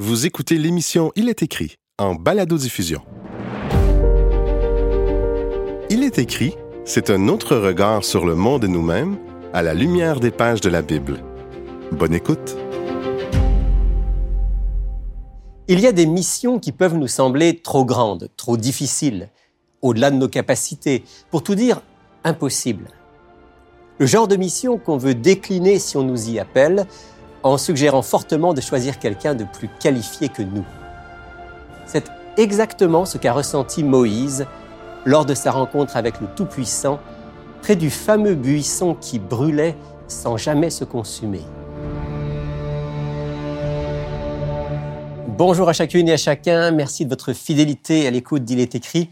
Vous écoutez l'émission Il est écrit en balado-diffusion. Il est écrit, c'est un autre regard sur le monde et nous-mêmes à la lumière des pages de la Bible. Bonne écoute. Il y a des missions qui peuvent nous sembler trop grandes, trop difficiles, au-delà de nos capacités, pour tout dire impossibles. Le genre de mission qu'on veut décliner si on nous y appelle, en suggérant fortement de choisir quelqu'un de plus qualifié que nous. C'est exactement ce qu'a ressenti Moïse lors de sa rencontre avec le Tout-Puissant près du fameux buisson qui brûlait sans jamais se consumer. Bonjour à chacune et à chacun, merci de votre fidélité à l'écoute d'Il est écrit.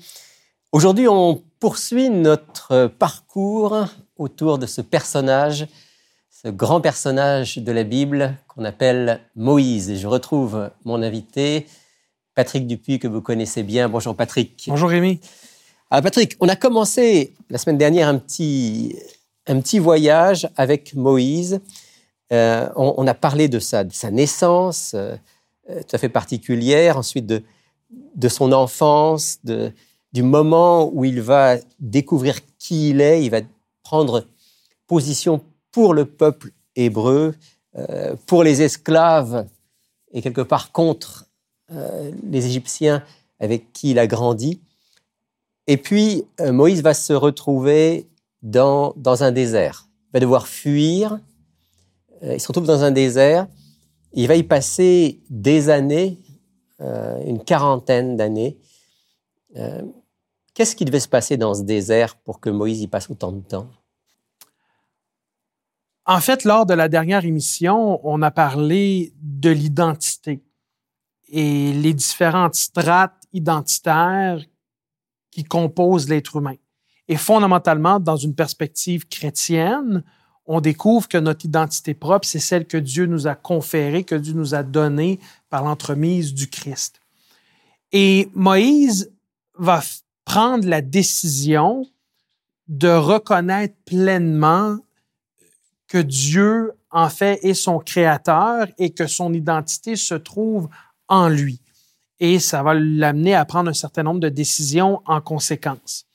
Aujourd'hui, on poursuit notre parcours autour de ce personnage ce grand personnage de la Bible qu'on appelle Moïse. Et je retrouve mon invité, Patrick Dupuis, que vous connaissez bien. Bonjour Patrick. Bonjour Rémi. Alors Patrick, on a commencé la semaine dernière un petit, un petit voyage avec Moïse. Euh, on, a parlé de sa, de sa naissance, euh, tout à fait particulière, ensuite de, de son enfance, de, du moment où il va découvrir qui il est, il va prendre position pour le peuple hébreu, euh, pour les esclaves et quelque part contre euh, les Égyptiens avec qui il a grandi. Et puis, euh, Moïse va se retrouver dans, dans un désert. Il va devoir fuir. il se retrouve dans un désert. Il va y passer des années, une quarantaine d'années. Qu'est-ce qui devait se passer dans ce désert pour que Moïse y passe autant de temps? En fait, lors de la dernière émission, on a parlé de l'identité et les différentes strates identitaires qui composent l'être humain. Et fondamentalement, dans une perspective chrétienne, on découvre que notre identité propre, c'est celle que Dieu nous a conférée, que Dieu nous a donnée par l'entremise du Christ. Et Moïse va prendre la décision de reconnaître pleinement que Dieu, en fait, est son créateur et que son identité se trouve en lui. Et ça va l'amener à prendre un certain nombre de décisions en conséquence.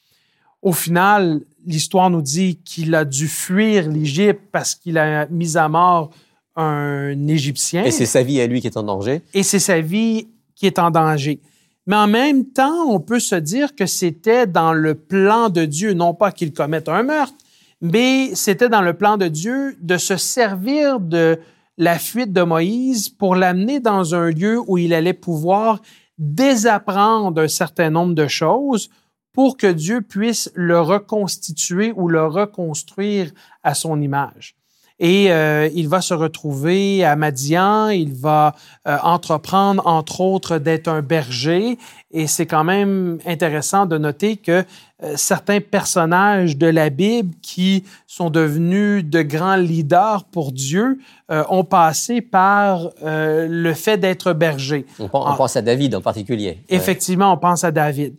Au final, l'histoire nous dit qu'il a dû fuir l'Égypte parce qu'il a mis à mort un Égyptien. Et c'est sa vie à lui qui est en danger. Et c'est sa vie qui est en danger. Mais en même temps, on peut se dire que c'était dans le plan de Dieu, non pas qu'il commette un meurtre, mais c'était dans le plan de Dieu de se servir de la fuite de Moïse pour l'amener dans un lieu où il allait pouvoir désapprendre un certain nombre de choses pour que Dieu puisse le reconstituer ou le reconstruire à son image. Et euh, il va se retrouver à Madian, il va euh, entreprendre, entre autres, d'être un berger. Et c'est quand même intéressant de noter que euh, certains personnages de la Bible qui sont devenus de grands leaders pour Dieu ont passé par le fait d'être berger. On, pense à David en particulier. Effectivement, on pense à David.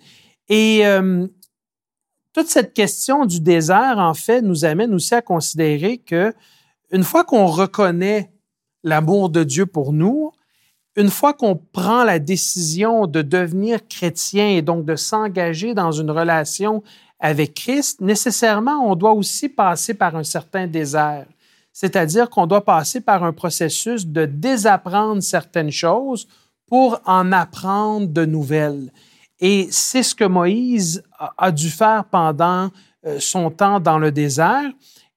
Et toute cette question du désert, en fait, nous amène aussi à considérer que une fois qu'on reconnaît l'amour de Dieu pour nous, une fois qu'on prend la décision de devenir chrétien et donc de s'engager dans une relation avec Christ, nécessairement, on doit aussi passer par un certain désert. C'est-à-dire qu'on doit passer par un processus de désapprendre certaines choses pour en apprendre de nouvelles. Et c'est ce que Moïse a dû faire pendant euh, son temps dans le désert.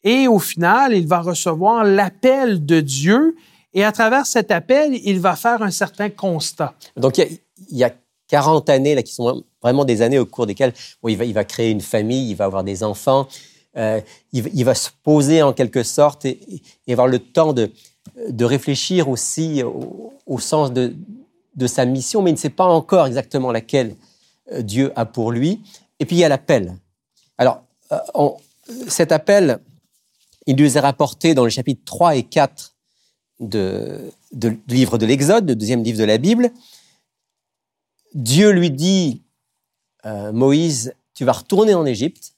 Et au final, il va recevoir l'appel de Dieu et à travers cet appel, il va faire un certain constat. Donc, il y a, 40 années là, qui sont vraiment des années au cours desquelles il, va, créer une famille, il va avoir des enfants, euh, il, va se poser en quelque sorte et, avoir le temps de, de réfléchir aussi au, sens de, de, sa mission, mais il ne sait pas encore exactement laquelle euh, Dieu a pour lui. Et puis il y a l'appel. Alors, euh, cet appel, il nous est rapporté dans les chapitres 3 et 4 de, du livre de l'Exode, le deuxième livre de la Bible. Dieu lui dit, euh, Moïse, tu vas retourner en Égypte,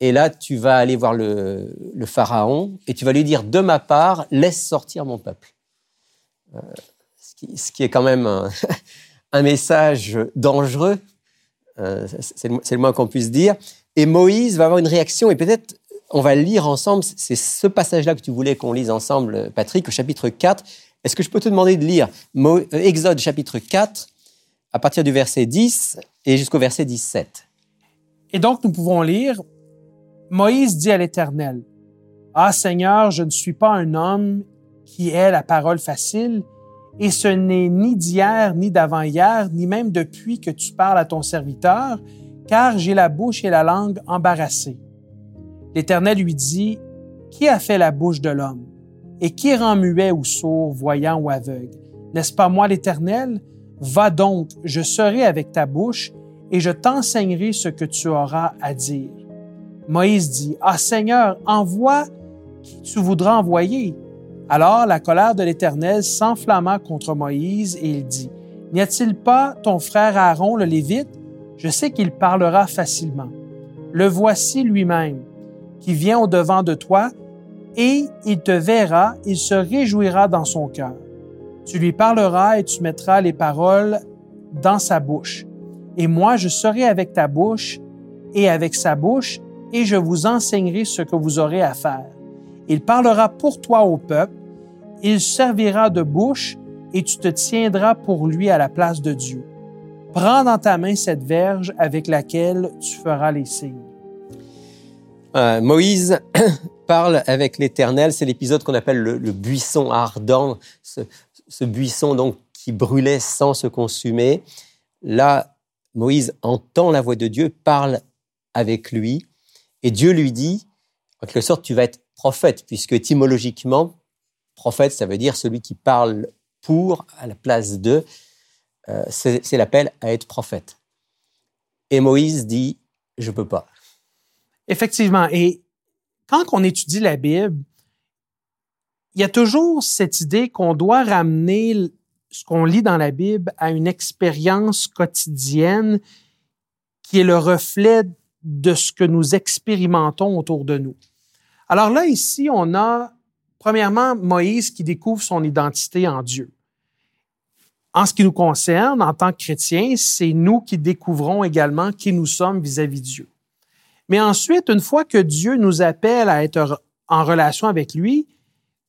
et là tu vas aller voir le, Pharaon, et tu vas lui dire, de ma part, laisse sortir mon peuple. Euh, ce ce qui est quand même un, message dangereux, euh, c'est le, moins qu'on puisse dire. Et Moïse va avoir une réaction, et peut-être on va lire ensemble, c'est ce passage-là que tu voulais qu'on lise ensemble, Patrick, au chapitre 4. Est-ce que je peux te demander de lire euh, Exode chapitre 4, à partir du verset 10 et jusqu'au verset 17 Et donc nous pouvons lire, Moïse dit à l'Éternel, Ah Seigneur, je ne suis pas un homme qui ait la parole facile, et ce n'est ni d'hier, ni d'avant-hier, ni même depuis que tu parles à ton serviteur, car j'ai la bouche et la langue embarrassées. L'Éternel lui dit, Qui a fait la bouche de l'homme? Et qui rend muet ou sourd, voyant ou aveugle? N'est-ce pas moi l'Éternel? Va donc, je serai avec ta bouche, et je t'enseignerai ce que tu auras à dire. Moïse dit, Ah Seigneur, envoie qui tu voudras envoyer. Alors la colère de l'Éternel s'enflamma contre Moïse et il dit, N'y a-t-il pas ton frère Aaron le Lévite? Je sais qu'il parlera facilement. Le voici lui-même, qui vient au-devant de toi, et il te verra, il se réjouira dans son cœur. Tu lui parleras et tu mettras les paroles dans sa bouche. Et moi, je serai avec ta bouche et avec sa bouche, et je vous enseignerai ce que vous aurez à faire. Il parlera pour toi au peuple, il servira de bouche et tu te tiendras pour lui à la place de Dieu. Prends dans ta main cette verge avec laquelle tu feras les signes. Euh, Moïse parle avec l'Éternel. C'est l'épisode qu'on appelle le, buisson ardent, ce, buisson donc qui brûlait sans se consumer. Là, Moïse entend la voix de Dieu, parle avec lui, et Dieu lui dit, en quelque sorte, tu vas être prophète, puisque étymologiquement, Prophète, ça veut dire celui qui parle pour, à la place de. Euh, c'est l'appel à être prophète. Et Moïse dit, je peux pas. Effectivement. Et quand on étudie la Bible, il y a toujours cette idée qu'on doit ramener ce qu'on lit dans la Bible à une expérience quotidienne qui est le reflet de ce que nous expérimentons autour de nous. Alors là, ici, on a Premièrement, Moïse qui découvre son identité en Dieu. En ce qui nous concerne, en tant que chrétiens, c'est nous qui découvrons également qui nous sommes vis-à-vis de Dieu. Mais ensuite, une fois que Dieu nous appelle à être en relation avec lui,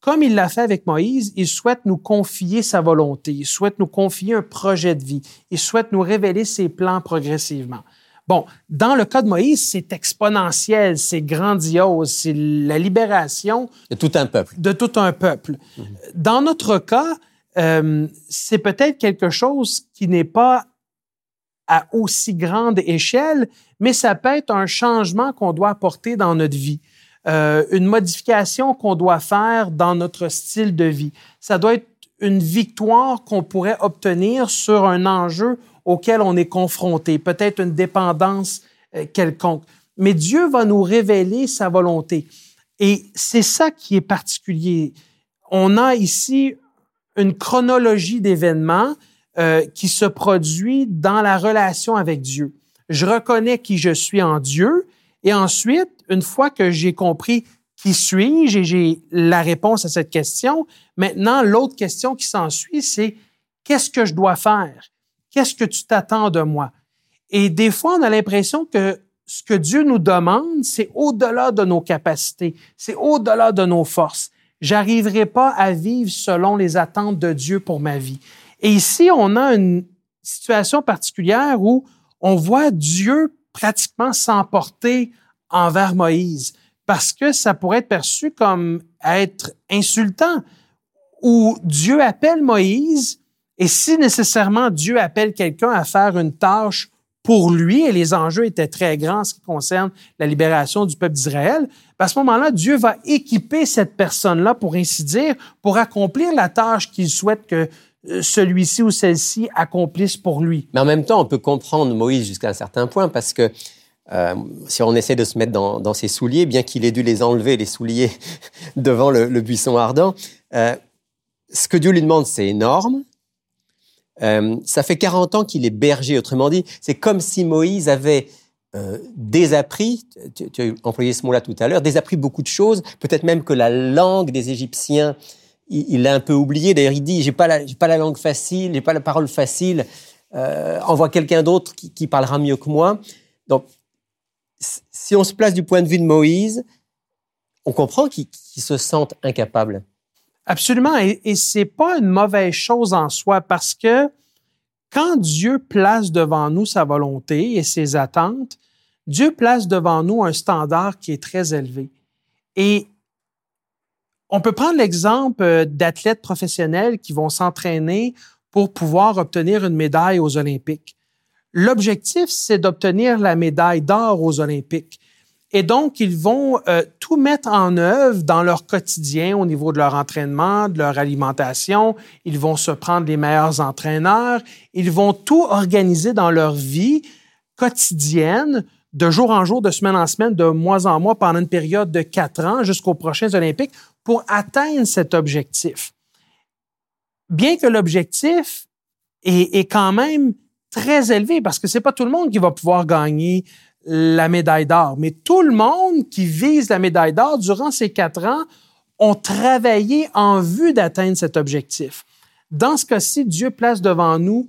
comme il l'a fait avec Moïse, il souhaite nous confier sa volonté, il souhaite nous confier un projet de vie, il souhaite nous révéler ses plans progressivement. Bon, dans le cas de Moïse, c'est exponentiel, c'est grandiose, c'est la libération de tout un peuple. De tout un peuple. Dans notre cas, euh, c'est peut-être quelque chose qui n'est pas à aussi grande échelle, mais ça peut être un changement qu'on doit apporter dans notre vie, euh, une modification qu'on doit faire dans notre style de vie. Ça doit être une victoire qu'on pourrait obtenir sur un enjeu auquel on est confronté, peut-être une dépendance euh, quelconque. Mais Dieu va nous révéler sa volonté. Et c'est ça qui est particulier. On a ici une chronologie d'événements euh, qui se produit dans la relation avec Dieu. Je reconnais qui je suis en Dieu et ensuite, une fois que j'ai compris qui suis-je et j'ai la réponse à cette question, maintenant, l'autre question qui s'ensuit, c'est qu'est-ce que je dois faire? Qu'est-ce que tu t'attends de moi? Et des fois, on a l'impression que ce que Dieu nous demande, c'est au-delà de nos capacités, c'est au-delà de nos forces. J'arriverai pas à vivre selon les attentes de Dieu pour ma vie. Et ici, on a une situation particulière où on voit Dieu pratiquement s'emporter envers Moïse parce que ça pourrait être perçu comme être insultant, où Dieu appelle Moïse et si nécessairement Dieu appelle quelqu'un à faire une tâche pour lui, et les enjeux étaient très grands en ce qui concerne la libération du peuple d'Israël, ben, à ce moment-là, Dieu va équiper cette personne-là, pour ainsi dire, pour accomplir la tâche qu'il souhaite que celui-ci ou celle-ci accomplisse pour lui. Mais en même temps, on peut comprendre Moïse jusqu'à un certain point parce que euh, si on essaie de se mettre dans, ses souliers, bien qu'il ait dû les enlever, les souliers, devant le, buisson ardent, euh, ce que Dieu lui demande, c'est énorme. Euh, ça fait 40 ans qu'il est berger. Autrement dit, c'est comme si Moïse avait euh, désappris, tu, as employé ce mot-là tout à l'heure, désappris beaucoup de choses, peut-être même que la langue des Égyptiens il l'a un peu oublié. D'ailleurs, il dit, j'ai pas la, pas la langue facile, j'ai pas la parole facile. Euh, envoie quelqu'un d'autre qui, qui, parlera mieux que moi. Donc, si on se place du point de vue de Moïse, on comprend qu'il, se sente incapable. Absolument. Et, et c'est pas une mauvaise chose en soi parce que quand Dieu place devant nous sa volonté et ses attentes, Dieu place devant nous un standard qui est très élevé. Et on peut prendre l'exemple euh, d'athlètes professionnels qui vont s'entraîner pour pouvoir obtenir une médaille aux Olympiques. L'objectif, c'est d'obtenir la médaille d'or aux Olympiques. Et donc, ils vont euh, tout mettre en œuvre dans leur quotidien au niveau de leur entraînement, de leur alimentation. Ils vont se prendre les meilleurs entraîneurs. Ils vont tout organiser dans leur vie quotidienne de jour en jour, de semaine en semaine, de mois en mois, pendant une période de quatre ans jusqu'aux prochains Olympiques pour atteindre cet objectif. Bien que l'objectif est, quand même très élevé, parce que c'est pas tout le monde qui va pouvoir gagner la médaille d'or, mais tout le monde qui vise la médaille d'or durant ces quatre ans ont travaillé en vue d'atteindre cet objectif. Dans ce cas-ci, Dieu place devant nous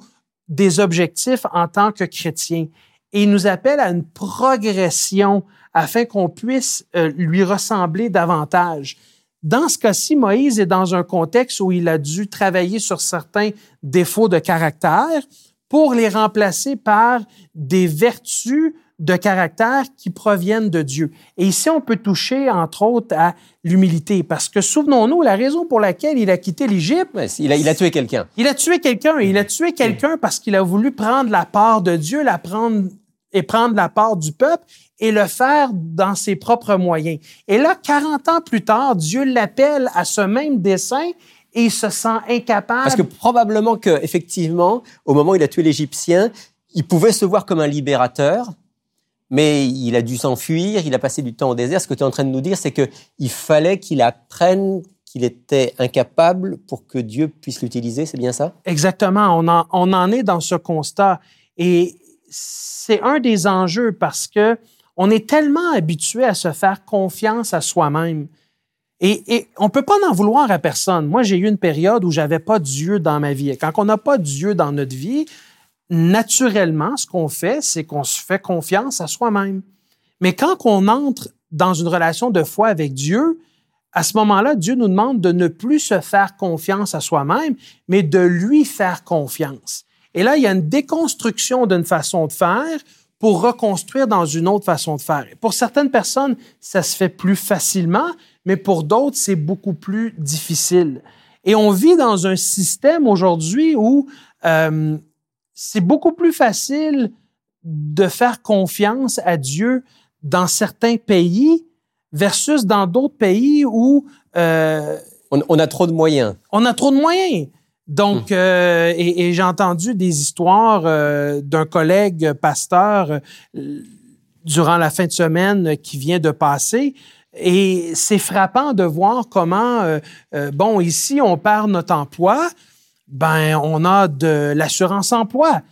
des objectifs en tant que chrétiens et il nous appelle à une progression afin qu'on puisse euh, lui ressembler davantage. Dans ce cas-ci, Moïse est dans un contexte où il a dû travailler sur certains défauts de caractère pour les remplacer par des vertus de caractère qui proviennent de Dieu. Et ici, on peut toucher, entre autres, à l'humilité, parce que souvenons-nous, la raison pour laquelle il a quitté l'Égypte... il, a, il a tué quelqu'un. Il a tué quelqu'un, et il a tué quelqu'un parce qu'il a voulu prendre la part de Dieu, la prendre et prendre la part du peuple et le faire dans ses propres moyens. Et là, 40 ans plus tard, Dieu l'appelle à ce même dessein et il se sent incapable. Parce que probablement que, effectivement, au moment où il a tué l'Égyptien, il pouvait se voir comme un libérateur, mais il a dû s'enfuir, il a passé du temps au désert. Ce que tu es en train de nous dire, c'est qu'il fallait qu'il apprenne qu'il était incapable pour que Dieu puisse l'utiliser, c'est bien ça? Exactement, on en, on en est dans ce constat. Et c'est un des enjeux parce que on est tellement habitué à se faire confiance à soi-même. Et, on ne peut pas en vouloir à personne. Moi, j'ai eu une période où j'avais pas Dieu dans ma vie. Et quand on n'a pas Dieu dans notre vie, naturellement, ce qu'on fait, c'est qu'on se fait confiance à soi-même. Mais quand on entre dans une relation de foi avec Dieu, à ce moment-là, Dieu nous demande de ne plus se faire confiance à soi-même, mais de lui faire confiance. Et là, il y a une déconstruction d'une façon de faire pour reconstruire dans une autre façon de faire. Pour certaines personnes, ça se fait plus facilement, mais pour d'autres, c'est beaucoup plus difficile. Et on vit dans un système aujourd'hui où euh, c'est beaucoup plus facile de faire confiance à Dieu dans certains pays versus dans d'autres pays où... Euh, on, on, a trop de moyens. On a trop de moyens. Donc, hmm. euh, et, j'ai entendu des histoires euh, d'un collègue pasteur euh, durant la fin de semaine qui vient de passer. Et c'est frappant de voir comment, bon, ici, on perd notre emploi, ben, on a de l'assurance emploi.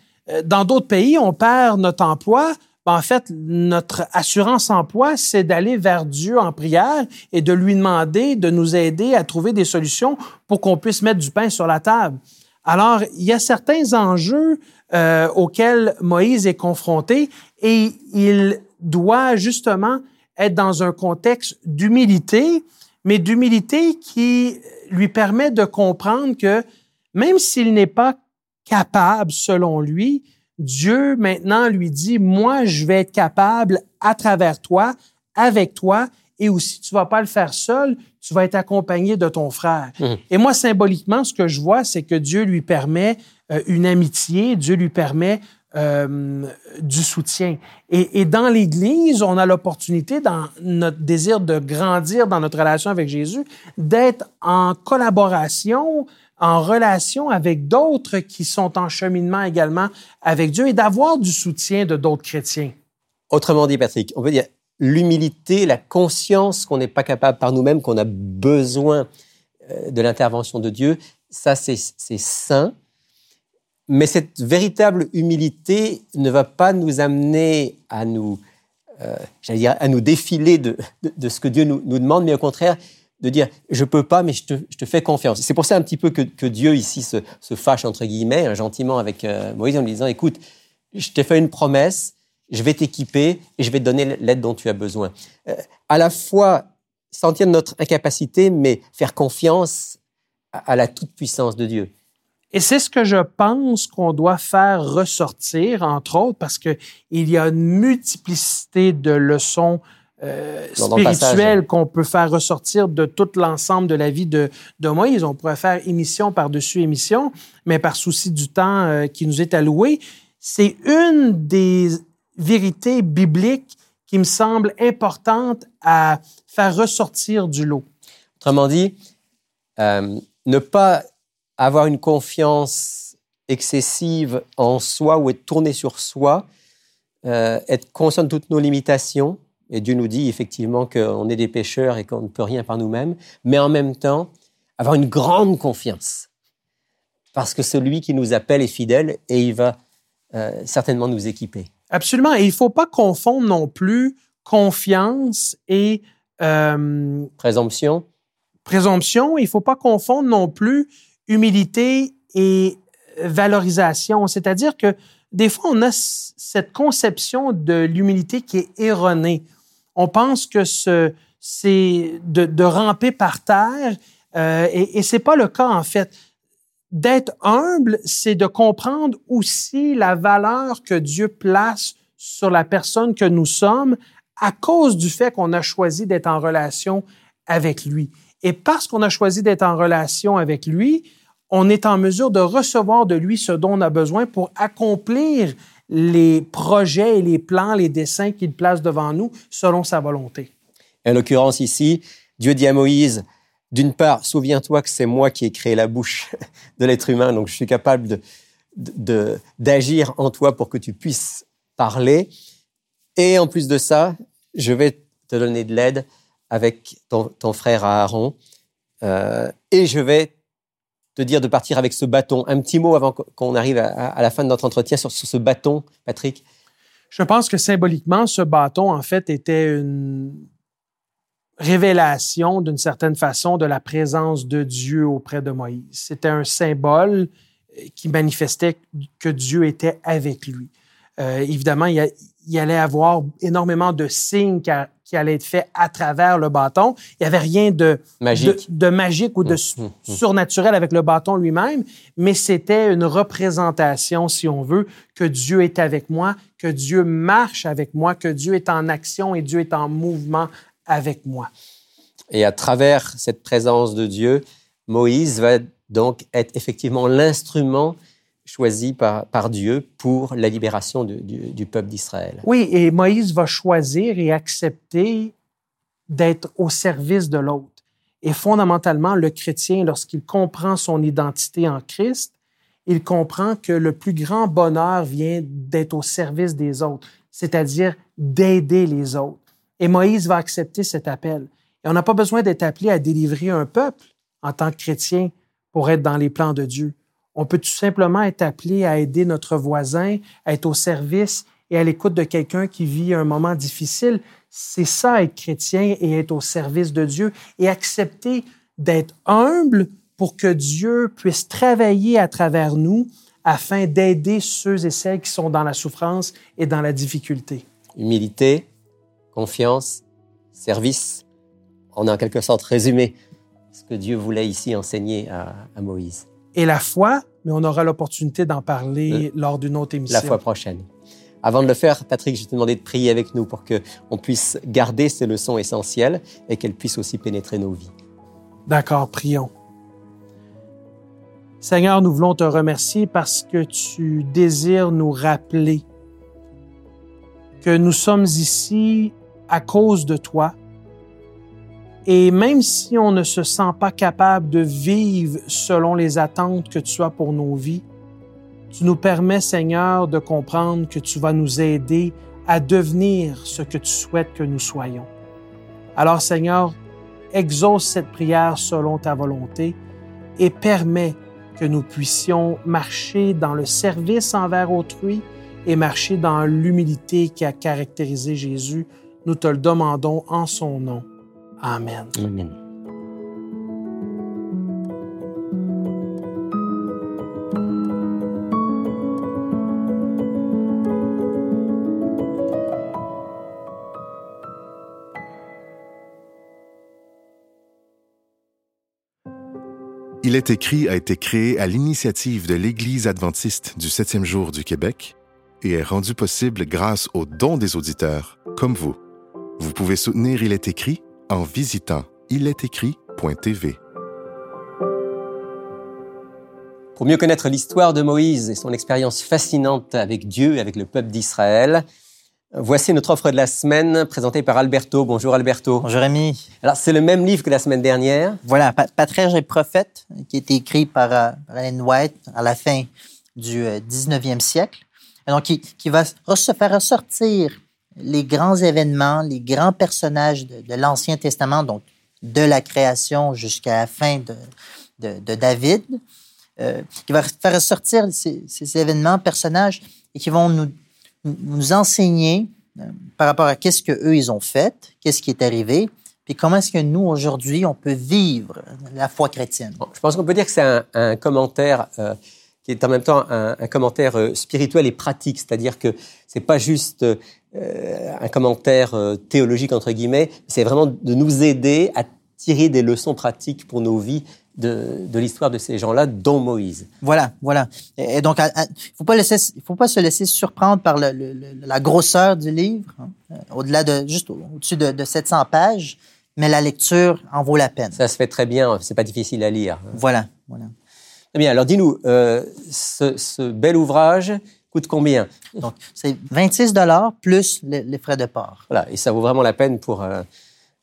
Dans d'autres pays, on perd notre emploi, en fait, notre assurance emploi, c'est d'aller vers Dieu en prière et de lui demander de nous aider à trouver des solutions pour qu'on puisse mettre du pain sur la table. Alors, il y a certains enjeux euh, auxquels Moïse est confronté et il doit justement être dans un contexte d'humilité, mais d'humilité qui lui permet de comprendre que même s'il n'est pas capable, selon lui, Dieu maintenant lui dit, moi, je vais être capable à travers toi, avec toi, et aussi tu vas pas le faire seul, tu vas être accompagné de ton frère. Mmh. Et moi, symboliquement, ce que je vois, c'est que Dieu lui permet euh, une amitié, Dieu lui permet euh, du soutien. Et, et dans l'Église, on a l'opportunité, dans notre désir de grandir dans notre relation avec Jésus, d'être en collaboration en relation avec d'autres qui sont en cheminement également avec Dieu et d'avoir du soutien de d'autres chrétiens. Autrement dit, Patrick, on veut dire l'humilité, la conscience qu'on n'est pas capable par nous-mêmes, qu'on a besoin euh, de l'intervention de Dieu, ça c'est sain. Mais cette véritable humilité ne va pas nous amener à nous, euh, dire, à nous défiler de, de, ce que Dieu nous demande, mais au contraire, de dire je peux pas, mais je te, fais confiance. C'est pour ça un petit peu que, Dieu ici se, fâche entre guillemets hein, gentiment avec euh, Moïse en lui disant écoute, je t'ai fait une promesse, je vais t'équiper et je vais te donner l'aide dont tu as besoin. Euh, à la fois sentir notre incapacité, mais faire confiance à, à la toute puissance de Dieu. Et c'est ce que je pense qu'on doit faire ressortir, entre autres, parce que il y a une multiplicité de leçons euh, spirituelles qu'on peut faire ressortir de tout l'ensemble de la vie de, de Moïse. On pourrait faire émission par-dessus émission, mais par souci du temps euh, qui nous est alloué, c'est une des vérités bibliques qui me semble importante à faire ressortir du lot. Autrement dit, euh, ne pas avoir une confiance excessive en soi ou être tourné sur soi, euh, être conscient de toutes nos limitations. Et Dieu nous dit effectivement qu'on est des pécheurs et qu'on ne peut rien par nous-mêmes, mais en même temps, avoir une grande confiance. Parce que celui qui nous appelle est fidèle et il va euh, certainement nous équiper. Absolument. Et il ne faut pas confondre non plus confiance et... Euh, présomption. Présomption. Il ne faut pas confondre non plus humilité et valorisation. C'est-à-dire que des fois, on a cette conception de l'humilité qui est erronée. On pense que ce, c'est de, de, ramper par terre euh, et, et c'est pas le cas en fait. D'être humble, c'est de comprendre aussi la valeur que Dieu place sur la personne que nous sommes à cause du fait qu'on a choisi d'être en relation avec lui. Et parce qu'on a choisi d'être en relation avec lui, on est en mesure de recevoir de lui ce dont on a besoin pour accomplir les projets et les plans, les dessins qu'il place devant nous selon sa volonté. En l'occurrence ici, Dieu dit à Moïse, d'une part, souviens-toi que c'est moi qui ai créé la bouche de l'être humain, donc je suis capable d'agir en toi pour que tu puisses parler. Et en plus de ça, je vais te donner de l'aide avec ton, ton, frère Aaron. Euh, et je vais dire de partir avec ce bâton. Un petit mot avant qu'on arrive à, la fin de notre entretien sur, ce bâton, Patrick. Je pense que symboliquement, ce bâton, en fait, était une révélation, d'une certaine façon, de la présence de Dieu auprès de Moïse. C'était un symbole euh, qui manifestait que Dieu était avec lui. Euh, évidemment, il y, a, il allait avoir énormément de signes qui, qui, allaient être faits à travers le bâton. Il n'y avait rien de magique, de, de magique ou de mmh, mmh, mmh. surnaturel avec le bâton lui-même, mais c'était une représentation, si on veut, que Dieu est avec moi, que Dieu marche avec moi, que Dieu est en action et Dieu est en mouvement avec moi. Et à travers cette présence de Dieu, Moïse va donc être effectivement l'instrument choisi par, Dieu pour la libération du peuple d'Israël. Oui, et Moïse va choisir et accepter d'être au service de l'autre. Et fondamentalement, le chrétien, lorsqu'il comprend son identité en Christ, il comprend que le plus grand bonheur vient d'être au service des autres, c'est-à-dire d'aider les autres. Et Moïse va accepter cet appel. Et on n'a pas besoin d'être appelé à délivrer un peuple en tant que chrétien pour être dans les plans de Dieu. On peut tout simplement être appelé à aider notre voisin, à être au service et à l'écoute de quelqu'un qui vit un moment difficile. C'est ça, être chrétien et être au service de Dieu et accepter d'être humble pour que Dieu puisse travailler à travers nous afin d'aider ceux et celles qui sont dans la souffrance et dans la difficulté. Humilité, confiance, service. On a en quelque sorte résumé ce que Dieu voulait ici enseigner à, à Moïse et la foi, mais on aura l'opportunité d'en parler euh, lors d'une autre émission. La fois prochaine. Avant de le faire, Patrick, je vais te demander de prier avec nous pour qu'on puisse garder ces leçons essentielles et qu'elles puissent aussi pénétrer nos vies. D'accord, prions. Seigneur, nous voulons te remercier parce que tu désires nous rappeler que nous sommes ici à cause de toi, et même si on ne se sent pas capable de vivre selon les attentes que tu as pour nos vies, tu nous permets, Seigneur, de comprendre que tu vas nous aider à devenir ce que tu souhaites que nous soyons. Alors, Seigneur, exauce cette prière selon ta volonté et permets que nous puissions marcher dans le service envers autrui et marcher dans l'humilité qui a caractérisé Jésus. Nous te le demandons en son nom. Amen. Amen. Il est écrit a été créé à l'initiative de l'Église adventiste du septième jour du Québec et est rendu possible grâce aux dons des auditeurs comme vous. Vous pouvez soutenir Il est écrit en visitant ilestécrit.tv. Pour mieux connaître l'histoire de Moïse et son expérience fascinante avec Dieu et avec le peuple d'Israël, voici notre offre de la semaine présentée par Alberto. Bonjour Alberto. Bonjour Rémi. Alors c'est le même livre que la semaine dernière. Voilà, Patriarche et prophète, qui a été écrit par, euh, Ellen White à la fin du 19e euh, siècle. Et donc, qui, qui va se faire ressortir les grands événements, les grands personnages de, l'Ancien Testament, donc de la création jusqu'à la fin de, David, euh, qui va faire ressortir ces, événements, personnages, et qui vont nous, enseigner euh, par rapport à qu'est-ce que eux ils ont fait, qu'est-ce qui est arrivé, puis comment est-ce que nous aujourd'hui on peut vivre la foi chrétienne. je pense qu'on peut dire que c'est un, un, commentaire euh, qui est en même temps un, un commentaire spirituel et pratique, c'est-à-dire que c'est pas juste euh, un commentaire euh, théologique entre guillemets, c'est vraiment de nous aider à tirer des leçons pratiques pour nos vies de, de l'histoire de ces gens-là, dont Moïse. Voilà, voilà. Et, donc, il faut pas laisser, faut pas se laisser surprendre par le, la grosseur du livre, hein. euh, au-delà de juste au-dessus de, de, 700 pages, mais la lecture en vaut la peine. Ça se fait très bien, c'est pas difficile à lire. Voilà, voilà. Très bien. Alors, dis-nous, euh, ce, ce bel ouvrage coûte combien? Donc, c'est 26 dollars plus les, frais de port. Voilà, et ça vaut vraiment la peine pour un,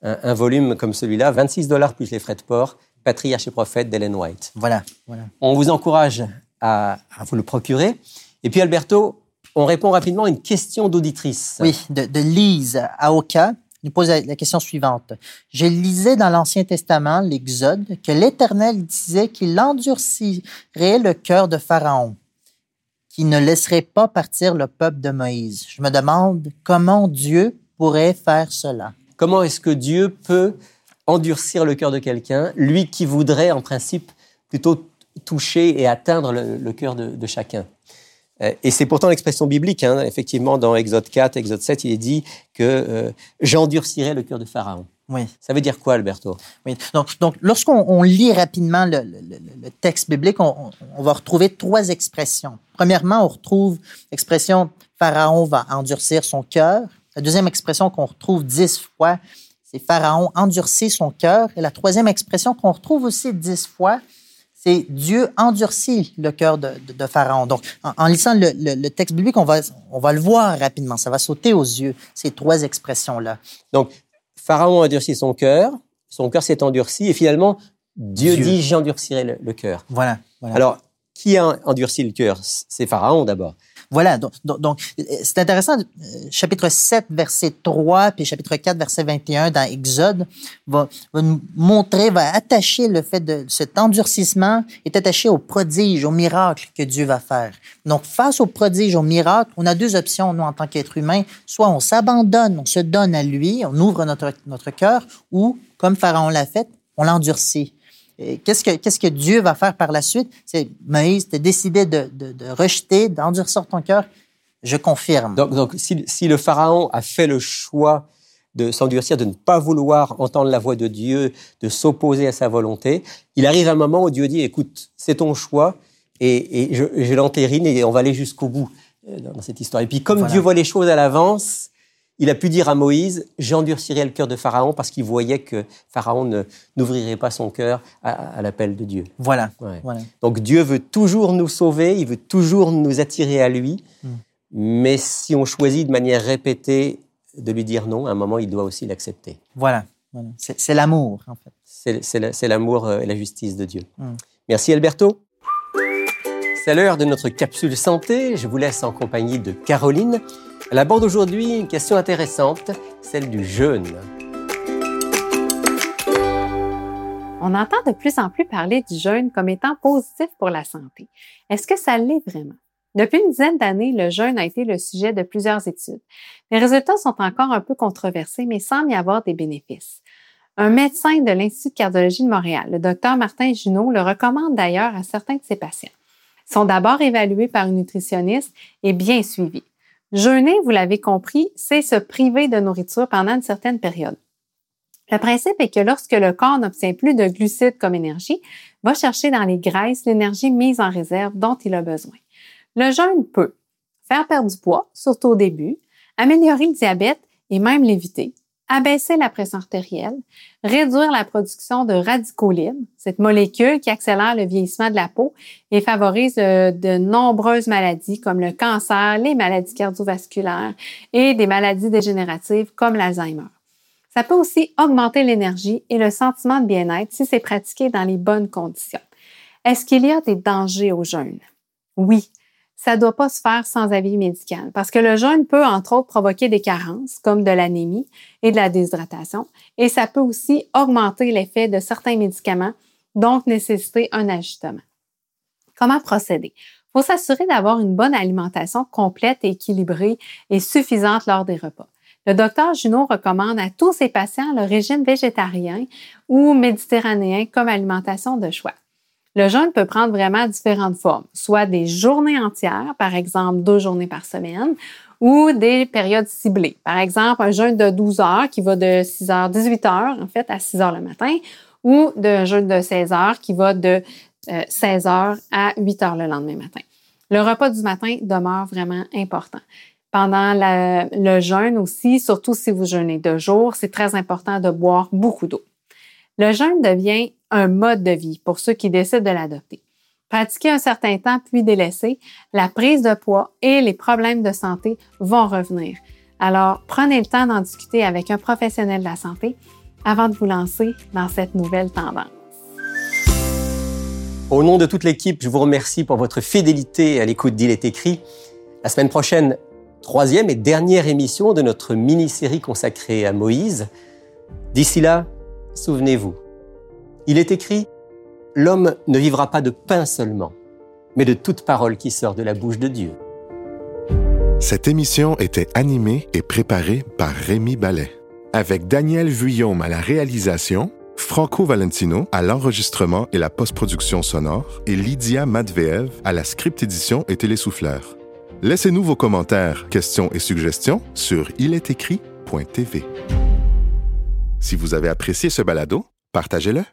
un, volume comme celui-là. 26 dollars plus les frais de port. Patriarche et prophète d'Ellen White. Voilà, voilà. On vous encourage à, à, vous le procurer. Et puis, Alberto, on répond rapidement à une question d'auditrice. Oui, de, de Lise Aoka nous pose la question suivante. Je lisais dans l'Ancien Testament, l'Exode, que l'Éternel disait qu'il endurcirait le cœur de Pharaon qui ne laisserait pas partir le peuple de Moïse. Je me demande comment Dieu pourrait faire cela. Comment est-ce que Dieu peut endurcir le cœur de quelqu'un, lui qui voudrait en principe plutôt toucher et atteindre le, cœur de, chacun? Et c'est pourtant l'expression biblique. Hein. Effectivement, dans Exode 4, Exode 7, il est dit que euh, j'endurcirai le cœur de Pharaon. Oui. Ça veut dire quoi, Alberto? Oui. Donc, donc lorsqu'on lit rapidement le, le, texte biblique, on, on, va retrouver trois expressions. Premièrement, on retrouve l'expression Pharaon va endurcir son cœur. La deuxième expression qu'on retrouve dix fois, c'est Pharaon endurcit son cœur. Et la troisième expression qu'on retrouve aussi dix fois, c'est Dieu endurcit le cœur de, de, de, Pharaon. Donc, en, en lisant le, le, texte biblique, on va, on va le voir rapidement. Ça va sauter aux yeux, ces trois expressions-là. Donc, Pharaon a endurci son cœur, son cœur s'est endurci, et finalement, Dieu, dit, j'endurcirai le, cœur. Voilà, voilà. Alors, qui a endurci le cœur? C'est Pharaon d'abord. Voilà, donc, c'est intéressant, euh, chapitre 7, verset 3, puis chapitre 4, verset 21 dans Exode, va, va nous montrer, va attacher le fait de cet endurcissement, est attaché au prodige, au miracle que Dieu va faire. Donc, face au prodige, au miracle, on a deux options, nous, en tant qu'être humain. Soit on s'abandonne, on se donne à lui, on ouvre notre, notre cœur, ou, comme Pharaon l'a fait, on l'endurcit. Qu'est-ce que, qu'est-ce que Dieu va faire par la suite? C'est Moïse, tu as décidé de, de, de rejeter, d'endurcir ton cœur. Je confirme. Donc, donc si, si, le Pharaon a fait le choix de s'endurcir, de ne pas vouloir entendre la voix de Dieu, de s'opposer à sa volonté, il arrive un moment où Dieu dit, écoute, c'est ton choix et, et je, je l'entérine et on va aller jusqu'au bout euh, dans cette histoire. Et puis comme Dieu voit les choses à l'avance, il a pu dire à Moïse, j'endurcirai le cœur de Pharaon parce qu'il voyait que Pharaon n'ouvrirait pas son cœur à, l'appel de Dieu. Voilà. Donc Dieu veut toujours nous sauver, il veut toujours nous attirer à lui, hmm. mais si on choisit de manière répétée de lui dire non, à un moment, il doit aussi l'accepter. Voilà. C'est l'amour, en fait. C'est l'amour euh, et la justice de Dieu. Hmm. Merci Alberto. C'est l'heure de notre capsule santé. Je vous laisse en compagnie de Caroline. Elle aborde aujourd'hui une question intéressante, celle du jeûne. On entend de plus en plus parler du jeûne comme étant positif pour la santé. Est-ce que ça l'est vraiment? Depuis une dizaine d'années, le jeûne a été le sujet de plusieurs études. Les résultats sont encore un peu controversés, mais semble y avoir des bénéfices. Un médecin de l'Institut de cardiologie de Montréal, le docteur Martin Junot, le recommande d'ailleurs à certains de ses patients. Ils sont d'abord évalués par une nutritionniste et bien suivis. Jeûner, vous l'avez compris, c'est se priver de nourriture pendant une certaine période. Le principe est que lorsque le corps n'obtient plus de glucides comme énergie, va chercher dans les graisses l'énergie mise en réserve dont il a besoin. Le jeûne peut faire perdre du poids, surtout au début, améliorer le diabète et même l'éviter, abaisser la pression artérielle, réduire la production de radicaux cette molécule qui accélère le vieillissement de la peau et favorise euh, de nombreuses maladies comme le cancer, les maladies cardiovasculaires et des maladies dégénératives comme l'Alzheimer. Ça peut aussi augmenter l'énergie et le sentiment de bien-être si c'est pratiqué dans les bonnes conditions. Est-ce qu'il y a des dangers au jeûne? Oui, ça doit pas se faire sans avis médical parce que le jeûne peut, entre autres, provoquer des carences comme de l'anémie et de la déshydratation et ça peut aussi augmenter l'effet de certains médicaments, donc nécessiter un ajustement. Comment procéder? Il faut s'assurer d'avoir une bonne alimentation complète et équilibrée et suffisante lors des repas. Le docteur Junot recommande à tous ses patients le régime végétarien ou méditerranéen comme alimentation de choix. Le jeûne peut prendre vraiment différentes formes, soit des journées entières, par exemple deux journées par semaine, ou des périodes ciblées. Par exemple, un jeûne de 12 heures qui va de 6 heures, 18 heures, en fait, à 6 heures le matin, ou d'un jeûne de 16 heures qui va de 16 euh, heures à 8 heures le lendemain matin. Le repas du matin demeure vraiment important. Pendant le jeûne aussi, surtout si vous jeûnez de jour, c'est très important de boire beaucoup d'eau. Le jeûne devient un mode de vie pour ceux qui décident de l'adopter. Pratiquer un certain temps puis délaisser, la prise de poids et les problèmes de santé vont revenir. Alors, prenez le temps d'en discuter avec un professionnel de la santé avant de vous lancer dans cette nouvelle tendance. Au nom de toute l'équipe, je vous remercie pour votre fidélité à l'écoute d'Il est écrit. La semaine prochaine, troisième et dernière émission de notre mini-série consacrée à Moïse. D'ici là, souvenez-vous, il est écrit, L'homme ne vivra pas de pain seulement, mais de toute parole qui sort de la bouche de Dieu. Cette émission était animée et préparée par Rémi Ballet, avec Daniel Vuillaume à la réalisation, Franco Valentino à l'enregistrement et la post-production sonore et Lydia Matveev à la script édition et télésouffleur. Laissez-nous vos commentaires, questions et suggestions sur ilestécrit.tv. Si vous avez apprécié ce balado, partagez-le